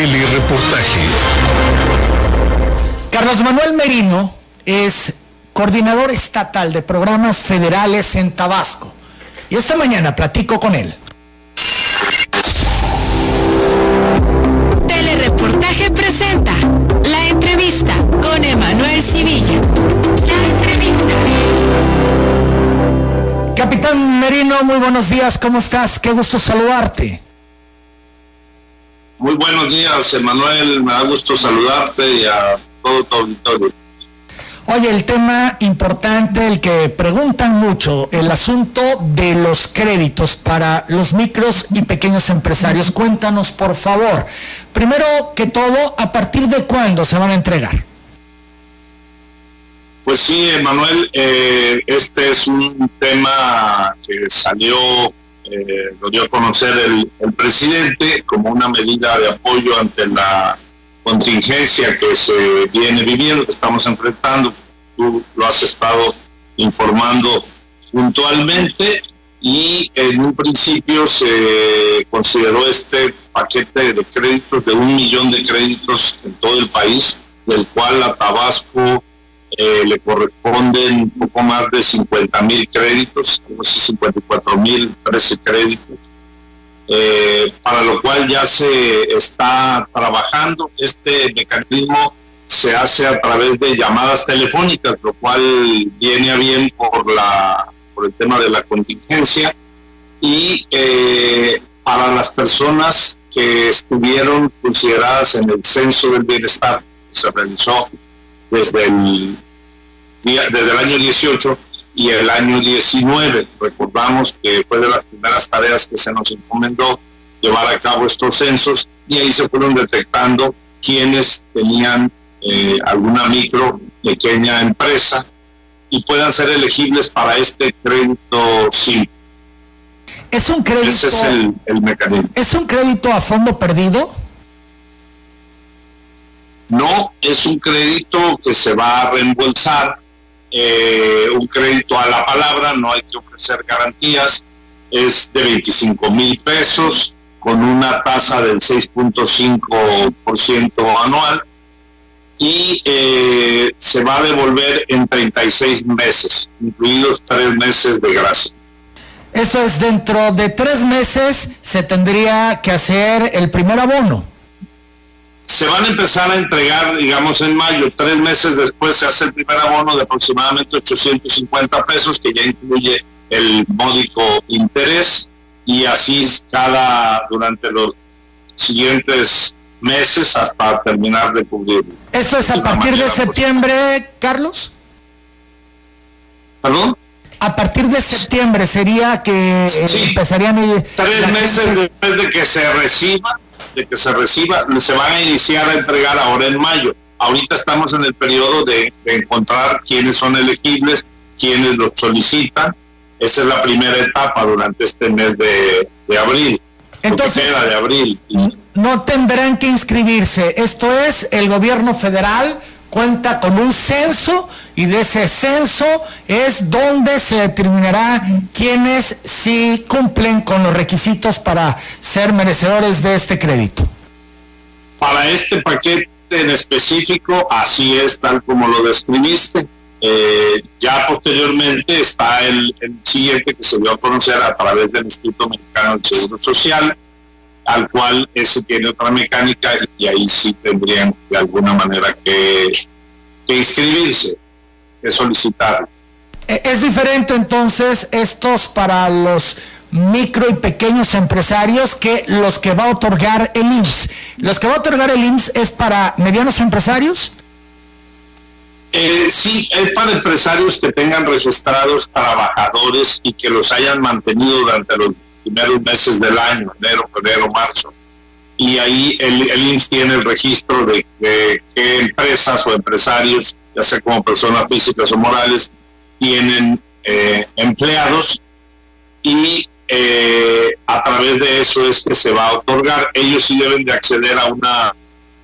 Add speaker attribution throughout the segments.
Speaker 1: Telereportaje.
Speaker 2: Carlos Manuel Merino es coordinador estatal de programas federales en Tabasco. Y esta mañana platico con él.
Speaker 3: Telereportaje presenta la entrevista con Emanuel Civilla. La entrevista.
Speaker 2: Capitán Merino, muy buenos días, ¿cómo estás? Qué gusto saludarte.
Speaker 4: Muy buenos días, Emanuel, me da gusto saludarte y a todo tu auditorio.
Speaker 2: Oye, el tema importante, el que preguntan mucho, el asunto de los créditos para los micros y pequeños empresarios. Cuéntanos, por favor. Primero que todo, ¿a partir de cuándo se van a entregar?
Speaker 4: Pues sí, Emanuel, eh, este es un tema que salió, eh, lo dio a conocer el, el presidente como una medida de apoyo ante la contingencia que se viene viviendo, que estamos enfrentando. Tú lo has estado informando puntualmente y en un principio se consideró este paquete de créditos de un millón de créditos en todo el país, del cual a Tabasco eh, le corresponden un poco más de 50 mil créditos, no sé, 54 mil 13 créditos eh, para lo cual ya se está trabajando. Este mecanismo se hace a través de llamadas telefónicas, lo cual viene a bien por, la, por el tema de la contingencia. Y eh, para las personas que estuvieron consideradas en el censo del bienestar, se realizó desde el, desde el año 18, y el año 19. Recordamos que fue de las primeras tareas que se nos encomendó llevar a cabo estos censos y ahí se fueron detectando quienes tenían eh, alguna micro, pequeña empresa y puedan ser elegibles para este crédito simple.
Speaker 2: ¿Es un crédito?
Speaker 4: Ese es el, el mecanismo.
Speaker 2: ¿Es un crédito a fondo perdido?
Speaker 4: No, es un crédito que se va a reembolsar eh, un crédito a la palabra, no hay que ofrecer garantías, es de 25 mil pesos con una tasa del 6.5% anual y eh, se va a devolver en 36 meses, incluidos tres meses de gracia.
Speaker 2: Esto es dentro de tres meses se tendría que hacer el primer abono
Speaker 4: se van a empezar a entregar, digamos, en mayo. Tres meses después se hace el primer abono de aproximadamente 850 pesos, que ya incluye el módico interés, y así cada, durante los siguientes meses hasta terminar de cubrir.
Speaker 2: ¿Esto es a partir de septiembre, Carlos?
Speaker 4: ¿Perdón?
Speaker 2: A partir de septiembre sería que empezarían.
Speaker 4: Tres meses después de que se reciba de que se reciba, se van a iniciar a entregar ahora en mayo. Ahorita estamos en el periodo de, encontrar quiénes son elegibles, quiénes los solicitan. Esa es la primera etapa durante este mes de, abril.
Speaker 2: Entonces,
Speaker 4: de abril.
Speaker 2: no tendrán que inscribirse. Esto es el gobierno federal cuenta con un censo y de ese censo es donde se determinará quiénes sí cumplen con los requisitos para ser merecedores de este crédito.
Speaker 4: Para este paquete en específico, así es tal como lo describiste. Eh, ya posteriormente está el, siguiente que se dio a conocer a través del Instituto Mexicano del Seguro Social, al cual ese tiene otra mecánica y ahí sí tendrían de alguna manera que inscribirse, que solicitar.
Speaker 2: E, es diferente entonces estos para los micro y pequeños empresarios que los que va a otorgar el IMSS. ¿Los que va a otorgar el IMSS es para medianos empresarios?
Speaker 4: Eh, sí, es para empresarios que tengan registrados trabajadores y que los hayan mantenido durante los primeros meses del año, enero, febrero, marzo. Y ahí el, el IMSS tiene el registro de, qué empresas o empresarios, ya sea como personas físicas o morales, tienen eh, empleados y eh, a través de eso es que se va a otorgar. Ellos sí deben de acceder a una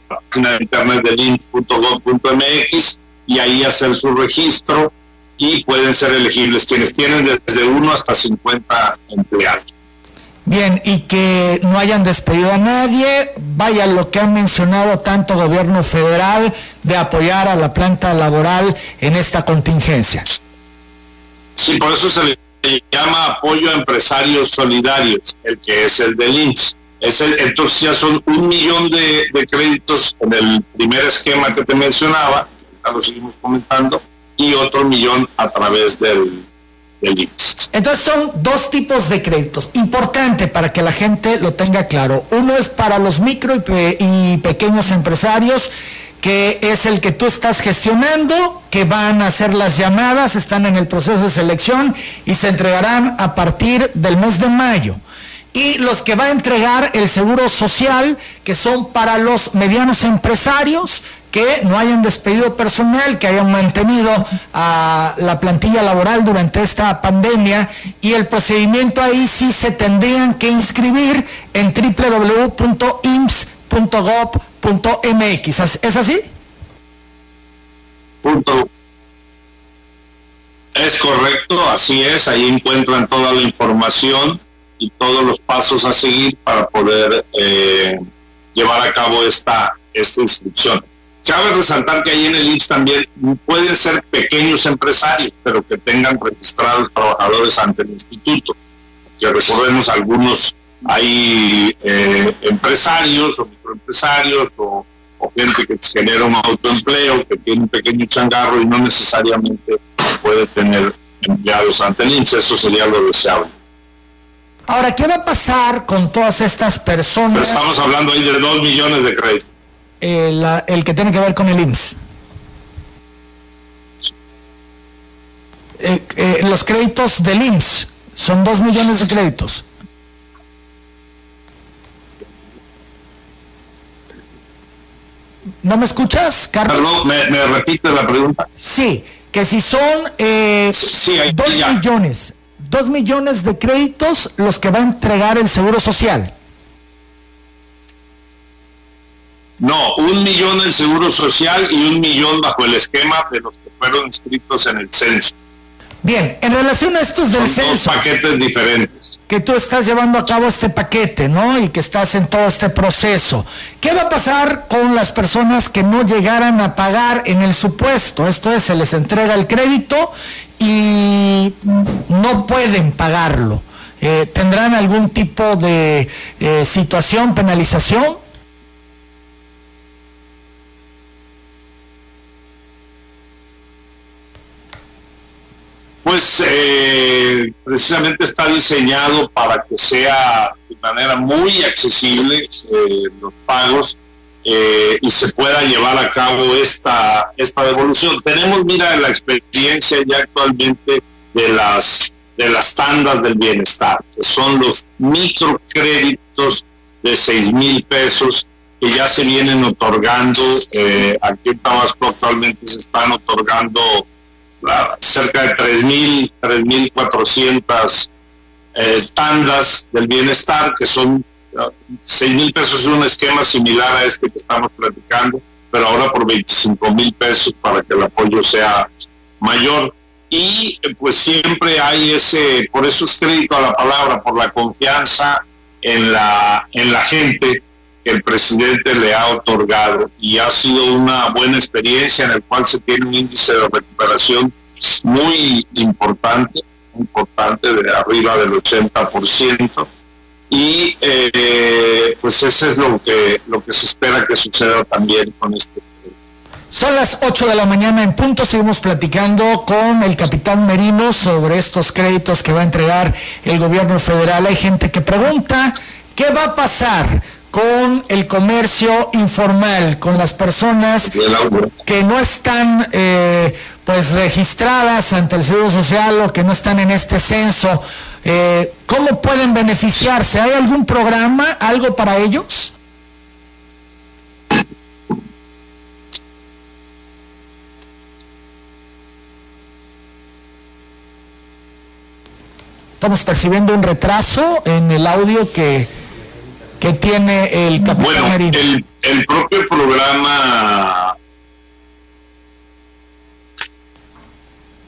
Speaker 4: página de internet del IMSS.gov.mx y ahí hacer su registro y pueden ser elegibles quienes tienen desde uno hasta 50 empleados.
Speaker 2: Bien, y que no hayan despedido a nadie, vaya lo que han mencionado tanto gobierno federal de apoyar a la planta laboral en esta contingencia.
Speaker 4: Sí, por eso se le llama apoyo a empresarios solidarios, el que es el del INSS. Es el, entonces ya son un millón de, créditos en el primer esquema que te mencionaba, ya lo seguimos comentando, y otro millón a través del,
Speaker 2: Entonces son dos tipos de créditos. Importante para que la gente lo tenga claro. Uno es para los micro y pequeños empresarios que es el que tú estás gestionando, que van a hacer las llamadas, están en el proceso de selección y se entregarán a partir del mes de mayo. Y los que va a entregar el seguro social, que son para los medianos empresarios que no hayan despedido personal, que hayan mantenido a la plantilla laboral durante esta pandemia y el procedimiento ahí sí se tendrían que inscribir en www.ims.gov .mx. ¿Es así?
Speaker 4: Punto. Es correcto, así es. Ahí encuentran toda la información y todos los pasos a seguir para poder eh, llevar a cabo esta, esta inscripción. Cabe resaltar que ahí en el IMSS también pueden ser pequeños empresarios, pero que tengan registrados trabajadores ante el instituto. Que recordemos algunos hay eh, empresarios o microempresarios o, gente que genera un autoempleo, que tiene un pequeño changarro y no necesariamente puede tener empleados ante el INSS. Eso sería lo deseable.
Speaker 2: Ahora, ¿qué va a pasar con todas estas personas?
Speaker 4: estamos hablando ahí de dos millones de créditos.
Speaker 2: Eh, el que tiene que ver con el IMSS. Eh, los créditos del IMSS son dos millones de créditos. ¿No me escuchas, Carlos?
Speaker 4: Perdón, ¿me, me repite la pregunta?
Speaker 2: Sí, que si son eh, dos millones, dos millones de créditos los que va a entregar el Seguro Social.
Speaker 4: No, un millón el Seguro Social y un millón bajo el esquema de los que fueron inscritos en el censo.
Speaker 2: Bien, en relación a estos del Son
Speaker 4: censo. Dos paquetes diferentes.
Speaker 2: Que tú estás llevando a cabo este paquete, ¿no? Y que estás en todo este proceso. ¿Qué va a pasar con las personas que no llegaran a pagar en el supuesto? Esto es, se les entrega el crédito y no pueden pagarlo. Eh, ¿Tendrán algún tipo de eh, situación, penalización?
Speaker 4: Pues eh, precisamente está diseñado para que sea de manera muy accesible eh, los pagos eh, y se pueda llevar a cabo esta, esta devolución. Tenemos, mira, la experiencia ya actualmente de las, de las tandas del bienestar, que son los microcréditos de 6 mil pesos que ya se vienen otorgando. aquí en Tabasco actualmente se están otorgando cerca de 3.000, 3.400 eh, tandas del bienestar, que son 6.000 pesos, es un esquema similar a este que estamos platicando, pero ahora por 25 mil pesos para que el apoyo sea mayor. Y eh, pues siempre hay ese, por eso es crédito a la palabra, por la confianza en la, en la gente el presidente le ha otorgado y ha sido una buena experiencia en el cual se tiene un índice de recuperación muy importante, importante de arriba del 80% y eh, pues eso es lo que lo que se espera que suceda también con este
Speaker 2: son las 8 de la mañana en punto, seguimos platicando con el capitán Merino sobre estos créditos que va a entregar el gobierno federal. Hay gente que pregunta, ¿qué va a pasar? Con el comercio informal, con las personas que no están eh, pues registradas ante el Seguro Social o que no están en este censo. Eh, ¿Cómo pueden beneficiarse? ¿Hay algún programa, algo para ellos? Estamos percibiendo un retraso en el audio que que tiene el capitán
Speaker 4: bueno, El, propio programa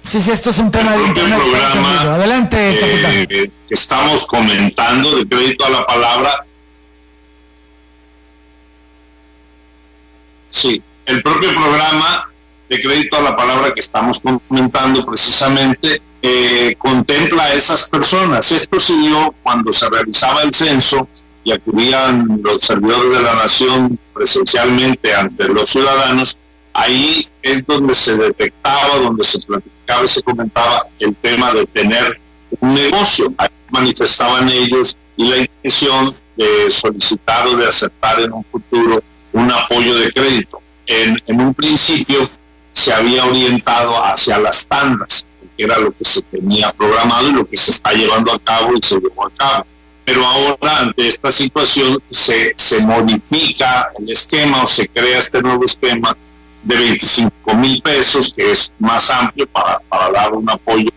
Speaker 2: Sí, sí, esto es un tema de internet. Adelante,
Speaker 4: eh, capitán. que estamos comentando de crédito a la palabra. Sí, el propio programa de crédito a la palabra que estamos comentando precisamente eh, contempla a esas personas. Esto se dio cuando se realizaba el censo y acudían los servidores de la nación presencialmente ante los ciudadanos ahí es donde se detectaba, donde se planificaba y se comentaba el tema de tener un negocio. Ahí manifestaban ellos y la intención de solicitar o de aceptar en un futuro un apoyo de crédito. En, en un principio se había orientado hacia las tandas, que era lo que se tenía programado y lo que se está llevando a cabo y se llevó a cabo. Pero ahora, ante esta situación, se, se modifica el esquema o se crea este nuevo esquema de 25 mil pesos, que es más amplio para, para dar un apoyo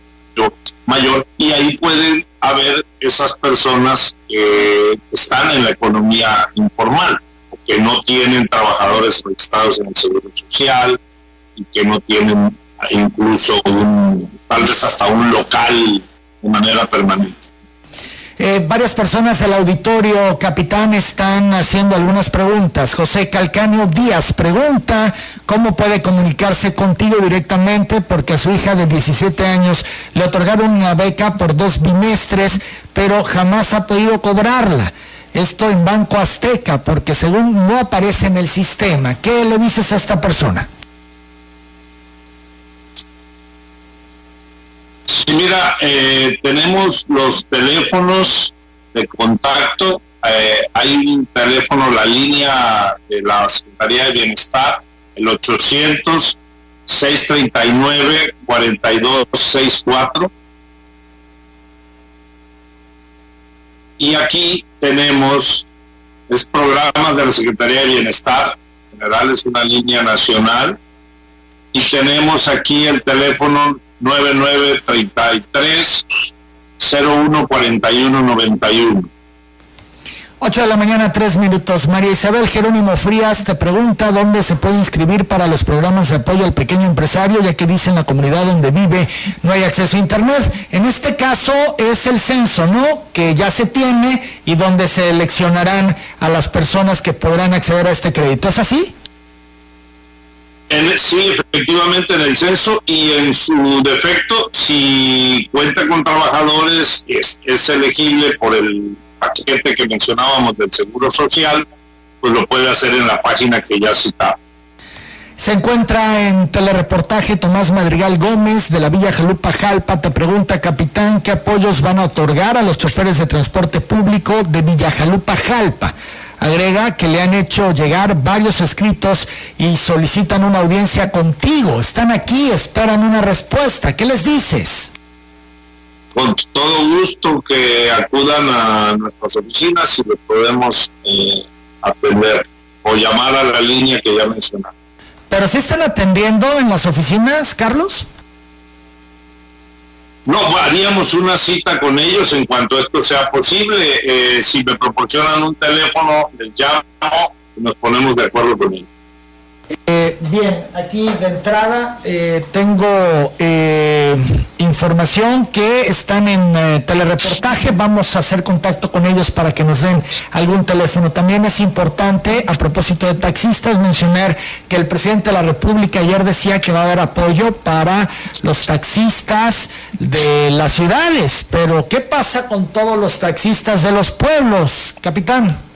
Speaker 4: mayor. Y ahí pueden haber esas personas que están en la economía informal, que no tienen trabajadores registrados en el Seguro Social y que no tienen incluso un, tal vez hasta un local de manera permanente.
Speaker 2: Eh, varias personas del auditorio, capitán, están haciendo algunas preguntas. José Calcaño Díaz pregunta cómo puede comunicarse contigo directamente porque a su hija de 17 años le otorgaron una beca por dos bimestres, pero jamás ha podido cobrarla. Esto en Banco Azteca, porque según no aparece en el sistema. ¿Qué le dices a esta persona?
Speaker 4: Mira, eh, tenemos los teléfonos de contacto. Eh, hay un teléfono, la línea de la Secretaría de Bienestar, el 800-639-4264. Y aquí tenemos, es programas de la Secretaría de Bienestar, en general es una línea nacional. Y tenemos aquí el teléfono 9933 014191.
Speaker 2: 8 de la mañana, 3 minutos. María Isabel Jerónimo Frías te pregunta dónde se puede inscribir para los programas de apoyo al pequeño empresario, ya que dice en la comunidad donde vive no hay acceso a Internet. En este caso es el censo, ¿no? Que ya se tiene y donde se seleccionarán a las personas que podrán acceder a este crédito. ¿Es así?
Speaker 4: Sí, efectivamente en el censo y en su defecto, si cuenta con trabajadores, es, elegible por el paquete que mencionábamos del Seguro Social, pues lo puede hacer en la página que ya citamos.
Speaker 2: Se encuentra en telereportaje Tomás Madrigal Gómez de la Villa Jalupa Jalpa. Te pregunta, capitán, ¿qué apoyos van a otorgar a los choferes de transporte público de Villa Jalupa Jalpa? Agrega que le han hecho llegar varios escritos y solicitan una audiencia contigo. Están aquí, esperan una respuesta. ¿Qué les dices?
Speaker 4: Con todo gusto que acudan a nuestras oficinas y les podemos eh, atender o llamar a la línea que ya mencionamos.
Speaker 2: ¿Pero si están atendiendo en las oficinas, Carlos?
Speaker 4: No, haríamos una cita con ellos en cuanto esto sea posible. Eh, si me proporcionan un teléfono, les llamo y nos ponemos de acuerdo con ellos.
Speaker 2: Eh, bien, aquí de entrada eh, tengo eh, información que están en telereportaje. Vamos a hacer contacto con ellos para que nos den algún teléfono. También es importante, a propósito de taxistas, mencionar que el presidente de la República ayer decía que va a haber apoyo para los taxistas de las ciudades. Pero, ¿qué pasa con todos los taxistas de los pueblos, capitán?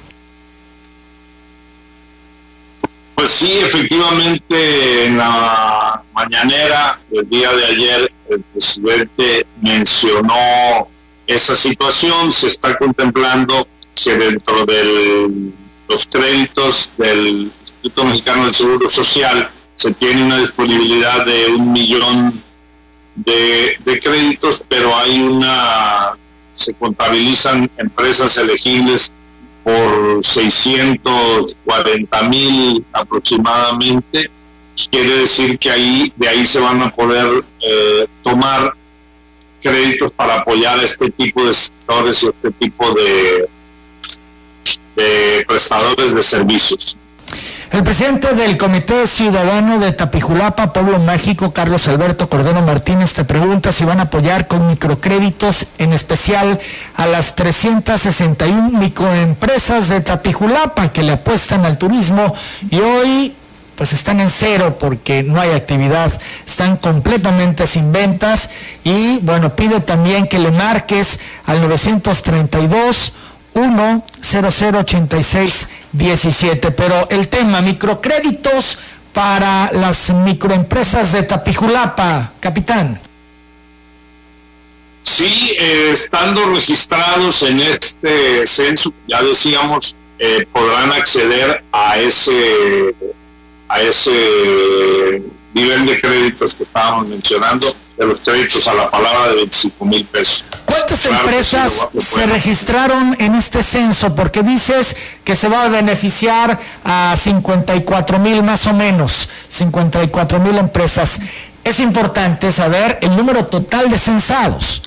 Speaker 4: Pues sí, efectivamente, en la mañanera del día de ayer, el presidente mencionó esa situación. Se está contemplando que dentro de los créditos del Instituto Mexicano del Seguro Social se tiene una disponibilidad de un millón de, de créditos, pero hay una, se contabilizan empresas elegibles por 640 mil aproximadamente. Quiere decir que ahí de ahí se van a poder eh, tomar créditos para apoyar a este tipo de sectores y este tipo de, de prestadores de servicios.
Speaker 2: El presidente del Comité Ciudadano de Tapijulapa, Pueblo Mágico, Carlos Alberto Cordero Martínez, te pregunta si van a apoyar con microcréditos, en especial a las 361 microempresas de Tapijulapa que le apuestan al turismo y hoy pues están en cero porque no hay actividad, están completamente sin ventas y bueno, pide también que le marques al 932 10086 17. Pero el tema, microcréditos para las microempresas de Tapijulapa, capitán.
Speaker 4: Sí, eh, estando registrados en este censo, ya decíamos, eh, podrán acceder a ese a ese nivel de créditos que estábamos mencionando, de los créditos a la palabra de 25 mil pesos.
Speaker 2: ¿Cuántas empresas se registraron en este censo? Porque dices que se va a beneficiar a 54 mil más o menos, 54 mil empresas. Es importante saber el número total de censados.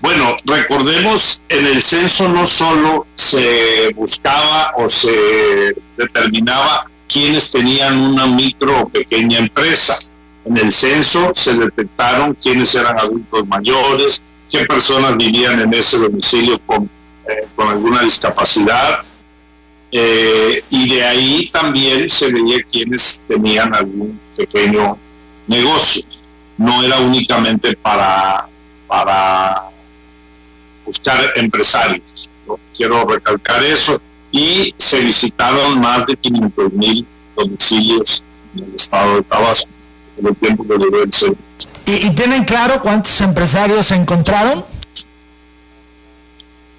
Speaker 4: Bueno, recordemos, en el censo no solo se buscaba o se determinaba quiénes tenían una micro o pequeña empresa. En el censo se detectaron quiénes eran adultos mayores, qué personas vivían en ese domicilio con, eh, alguna discapacidad, eh, y de ahí también se veía quiénes tenían algún pequeño negocio. No era únicamente para, para buscar empresarios. Quiero recalcar eso. Y se visitaron más de 500 mil domicilios en el estado de Tabasco en el tiempo que duró el.
Speaker 2: ¿Y, tienen claro cuántos empresarios se encontraron?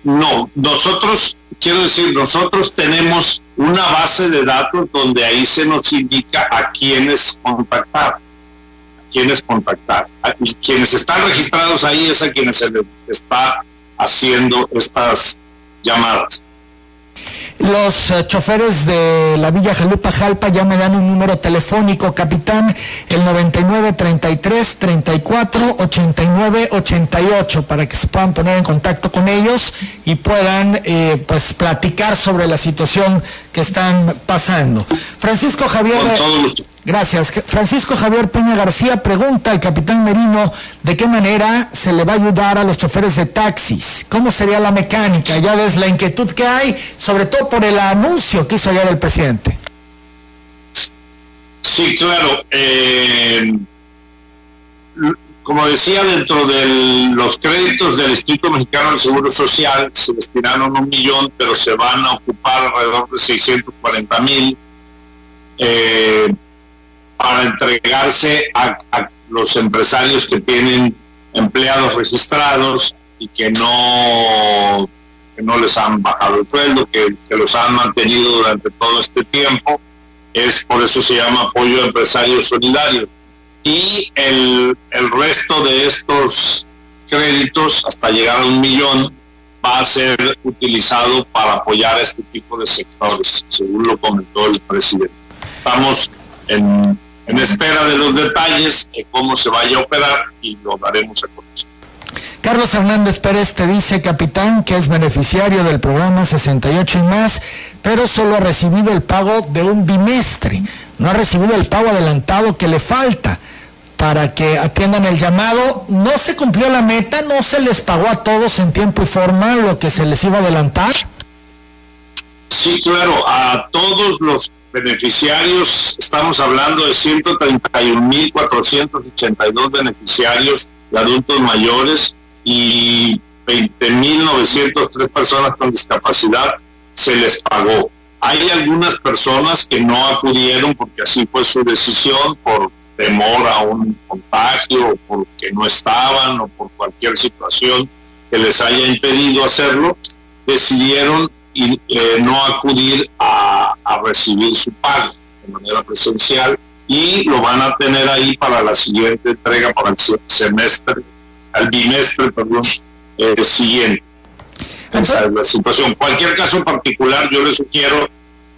Speaker 4: No, nosotros, quiero decir, nosotros tenemos una base de datos donde ahí se nos indica a quiénes contactar, a quiénes contactar. y quienes están registrados ahí es a quienes se les está haciendo estas llamadas.
Speaker 2: Los eh, choferes de la Villa Jalupa Jalpa ya me dan un número telefónico, capitán, el 99 33 34 89 88, para que se puedan poner en contacto con ellos y puedan eh, pues platicar sobre la situación que están pasando. Francisco Javier. Gracias. Francisco Javier Peña García pregunta al capitán Merino de qué manera se le va a ayudar a los choferes de taxis. ¿Cómo sería la mecánica? Ya ves la inquietud que hay, sobre todo por el anuncio que hizo ayer el presidente.
Speaker 4: Sí, claro. Eh, como decía, dentro de los créditos del Instituto Mexicano del Seguro Social se destinaron un millón, pero se van a ocupar alrededor de 640 mil. Eh, para entregarse a, los empresarios que tienen empleados registrados y que no, no les han bajado el sueldo, que, los han mantenido durante todo este tiempo. Es por eso se llama apoyo a empresarios solidarios. Y el, el resto de estos créditos, hasta llegar a un millón, va a ser utilizado para apoyar a este tipo de sectores, según lo comentó el presidente. Estamos en en espera de los detalles de cómo se vaya a operar y lo daremos a conocer.
Speaker 2: Carlos Hernández Pérez te dice, capitán, que es beneficiario del programa 68 y más, pero solo ha recibido el pago de un bimestre, no ha recibido el pago adelantado que le falta para que atiendan el llamado. No se cumplió la meta, no se les pagó a todos en tiempo y forma lo que se les iba a adelantar.
Speaker 4: Sí, claro, a todos los beneficiarios, estamos hablando de 131.482 beneficiarios de adultos mayores y 20.903 personas con discapacidad se les pagó. Hay algunas personas que no acudieron porque así fue su decisión por temor a un contagio o porque no estaban o por cualquier situación que les haya impedido hacerlo, decidieron y eh, no acudir a, recibir su pago de manera presencial y lo van a tener ahí para la siguiente entrega, para el semestre, al bimestre, perdón, eh, siguiente. Esa es la situación. Cualquier caso particular, yo le sugiero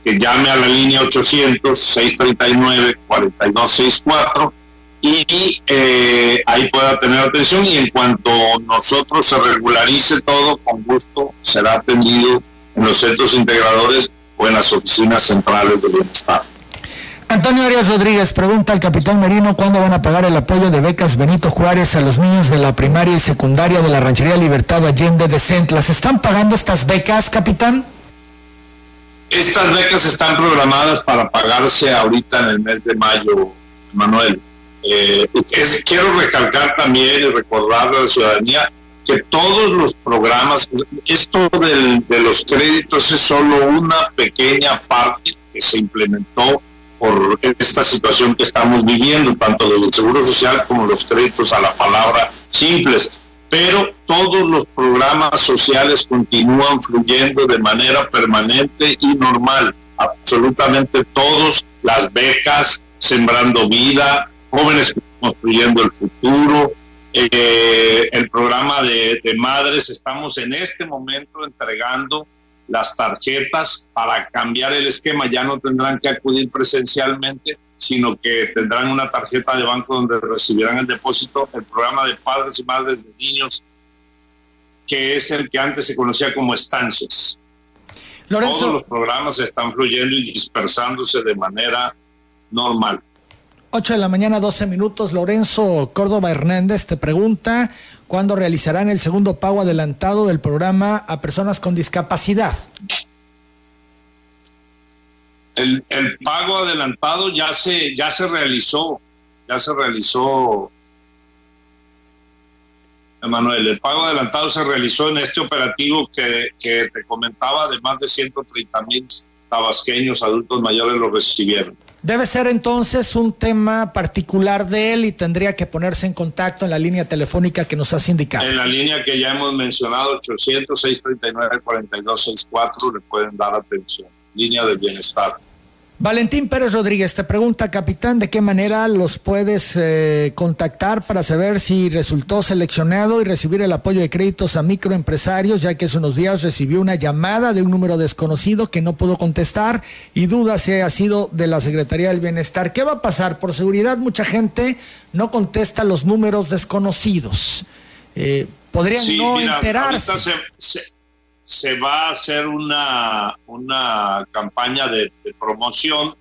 Speaker 4: que llame a la línea 800-639-4264 y eh, ahí pueda tener atención y en cuanto nosotros se regularice todo, con gusto será atendido en los centros integradores o en las oficinas centrales de bienestar.
Speaker 2: Antonio Arias Rodríguez pregunta al capitán Merino cuándo van a pagar el apoyo de becas Benito Juárez a los niños de la primaria y secundaria de la ranchería Libertad Allende de Cent. ¿Las están pagando estas becas, capitán?
Speaker 4: Estas becas están programadas para pagarse ahorita en el mes de mayo, Manuel. Eh, quiero recalcar también y recordar a la ciudadanía que todos los programas, esto de los créditos es solo una pequeña parte que se implementó por esta situación que estamos viviendo, tanto del Seguro Social como los créditos a la palabra simples. Pero todos los programas sociales continúan fluyendo de manera permanente y normal. Absolutamente todos, las becas, Sembrando Vida, Jóvenes Construyendo el Futuro, eh, el programa de, de madres, estamos en este momento entregando las tarjetas para cambiar el esquema. Ya no tendrán que acudir presencialmente, sino que tendrán una tarjeta de banco donde recibirán el depósito. El programa de padres y madres de niños, que es el que antes se conocía como estancias. Todos los programas están fluyendo y dispersándose de manera normal.
Speaker 2: 8 de la mañana, 12 minutos. Lorenzo Córdoba Hernández te pregunta cuándo realizarán el segundo pago adelantado del programa a personas con discapacidad.
Speaker 4: El, pago adelantado ya se, ya se realizó, ya se realizó, Emanuel. El pago adelantado se realizó en este operativo que, que te comentaba, de más de 130 mil tabasqueños adultos mayores lo recibieron.
Speaker 2: Debe ser entonces un tema particular de él y tendría que ponerse en contacto en la línea telefónica que nos has indicado.
Speaker 4: En la línea que ya hemos mencionado, 800-639-4264, le pueden dar atención. Línea de bienestar.
Speaker 2: Valentín Pérez Rodríguez te pregunta, capitán, ¿de qué manera los puedes eh, contactar para saber si resultó seleccionado y recibir el apoyo de créditos a microempresarios, ya que hace unos días recibió una llamada de un número desconocido que no pudo contestar y duda si ha sido de la Secretaría del Bienestar? ¿Qué va a pasar? Por seguridad, mucha gente no contesta los números desconocidos. Eh, podrían no enterarse
Speaker 4: se va a hacer una, una campaña de, promoción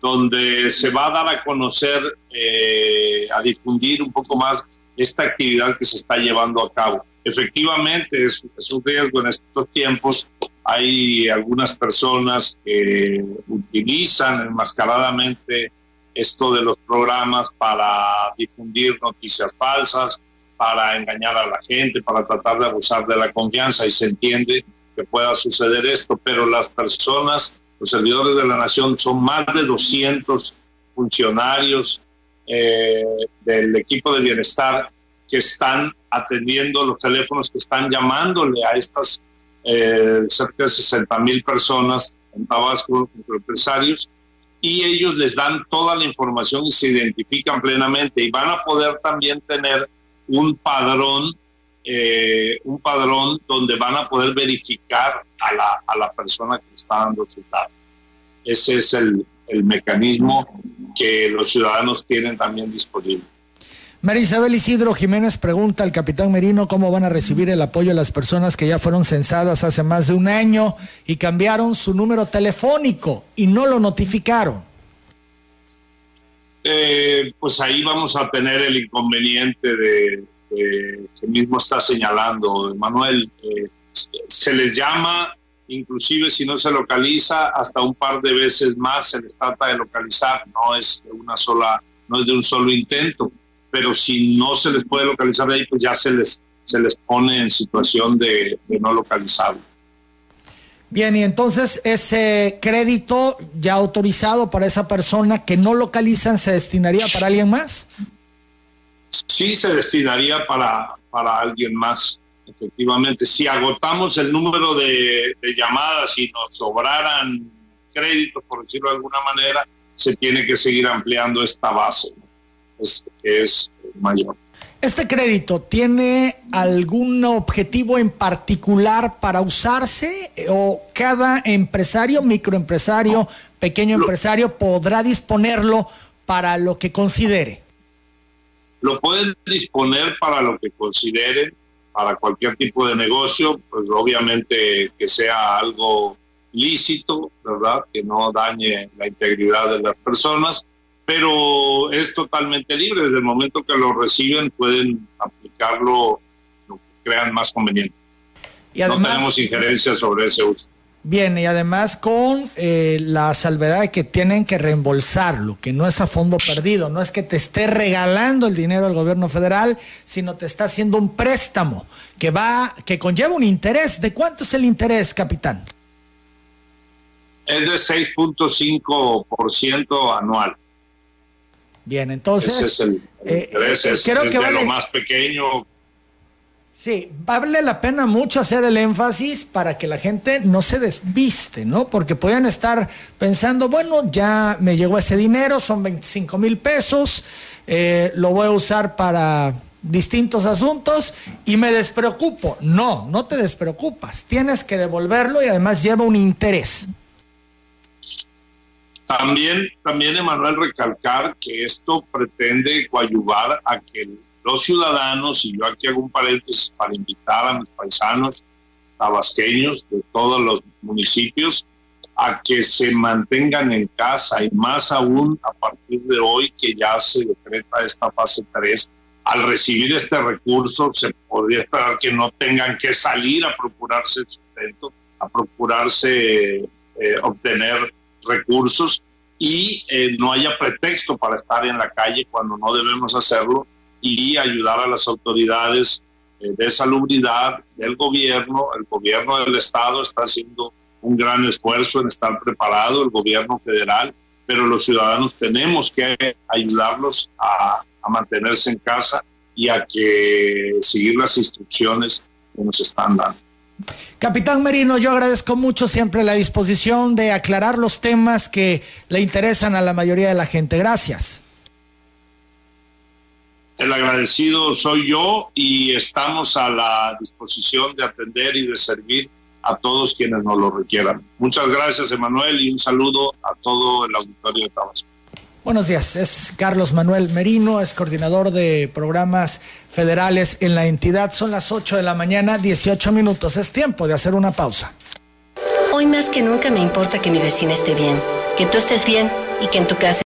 Speaker 4: donde se va a dar a conocer, eh, a difundir un poco más esta actividad que se está llevando a cabo. Efectivamente, es, es un riesgo en estos tiempos. Hay algunas personas que utilizan enmascaradamente esto de los programas para difundir noticias falsas, para engañar a la gente, para tratar de abusar de la confianza y se entiende que pueda suceder esto, pero las personas, los servidores de la nación, son más de 200 funcionarios eh, del equipo de bienestar que están atendiendo los teléfonos, que están llamándole a estas eh, cerca de 60 mil personas en Tabasco, empresarios, y ellos les dan toda la información y se identifican plenamente y van a poder también tener un padrón, eh, un padrón donde van a poder verificar a la, a la persona que está dando su datos. Ese es el, el mecanismo que los ciudadanos tienen también disponible.
Speaker 2: María Isabel Isidro Jiménez pregunta al capitán Merino cómo van a recibir el apoyo de las personas que ya fueron censadas hace más de un año y cambiaron su número telefónico y no lo notificaron.
Speaker 4: Eh, pues ahí vamos a tener el inconveniente de, que mismo está señalando Manuel. Eh, se les llama, inclusive si no se localiza, hasta un par de veces más se les trata de localizar. No es de una sola, no es de un solo intento, pero si no se les puede localizar ahí, pues ya se les se les pone en situación de, de no localizarlo.
Speaker 2: Bien, y entonces ese crédito ya autorizado para esa persona que no localizan se destinaría para alguien más?
Speaker 4: Sí, se destinaría para, para alguien más, efectivamente. Si agotamos el número de, llamadas y nos sobraran créditos, por decirlo de alguna manera, se tiene que seguir ampliando esta base, que es mayor.
Speaker 2: ¿Este crédito tiene algún objetivo en particular para usarse o cada empresario, microempresario, pequeño empresario podrá disponerlo para lo que considere?
Speaker 4: Lo pueden disponer para lo que consideren, para cualquier tipo de negocio, pues obviamente que sea algo lícito, ¿verdad? Que no dañe la integridad de las personas, pero es totalmente libre. Desde el momento que lo reciben pueden aplicarlo lo que crean más conveniente. Y además, no tenemos injerencia sobre ese uso.
Speaker 2: Bien, y además con eh, la salvedad de que tienen que reembolsarlo, que no es a fondo perdido, no es que te esté regalando el dinero al gobierno federal, sino te está haciendo un préstamo que va, que conlleva un interés. ¿De cuánto es el interés, capitán?
Speaker 4: Es de 6.5% anual.
Speaker 2: Bien, entonces.
Speaker 4: Ese es el, eh, creo que de lo más pequeño
Speaker 2: Sí, vale la pena mucho hacer el énfasis para que la gente no se despiste, ¿no? Porque pueden estar pensando, bueno, ya me llegó ese dinero, son 25 mil pesos, eh, lo voy a usar para distintos asuntos y me despreocupo. No, no te despreocupas, tienes que devolverlo y además lleva un interés.
Speaker 4: También, también Emanuel, recalcar que esto pretende coadyuvar a que los ciudadanos, y yo aquí hago un paréntesis para invitar a mis paisanos tabasqueños de todos los municipios a que se mantengan en casa y más aún a partir de hoy que ya se decreta esta fase 3, al recibir este recurso se podría esperar que no tengan que salir a procurarse el sustento, a procurarse eh, obtener recursos y eh, no haya pretexto para estar en la calle cuando no debemos hacerlo y ayudar a las autoridades eh, de salubridad del gobierno. El gobierno del estado está haciendo un gran esfuerzo en estar preparado, el gobierno federal, pero los ciudadanos tenemos que ayudarlos a, a mantenerse en casa y a que seguir las instrucciones que nos están dando.
Speaker 2: Capitán Merino, yo agradezco mucho siempre la disposición de aclarar los temas que le interesan a la mayoría de la gente. Gracias.
Speaker 4: El agradecido soy yo y estamos a la disposición de atender y de servir a todos quienes nos lo requieran. Muchas gracias, Emanuel, y un saludo a todo el auditorio de Tabasco.
Speaker 2: Buenos días, es Carlos Manuel Merino, es coordinador de programas federales en la entidad. Son las 8 de la mañana, 18 minutos. Es tiempo de hacer una pausa.
Speaker 1: Hoy más que nunca me importa que mi vecina esté bien, que tú estés bien y que en tu casa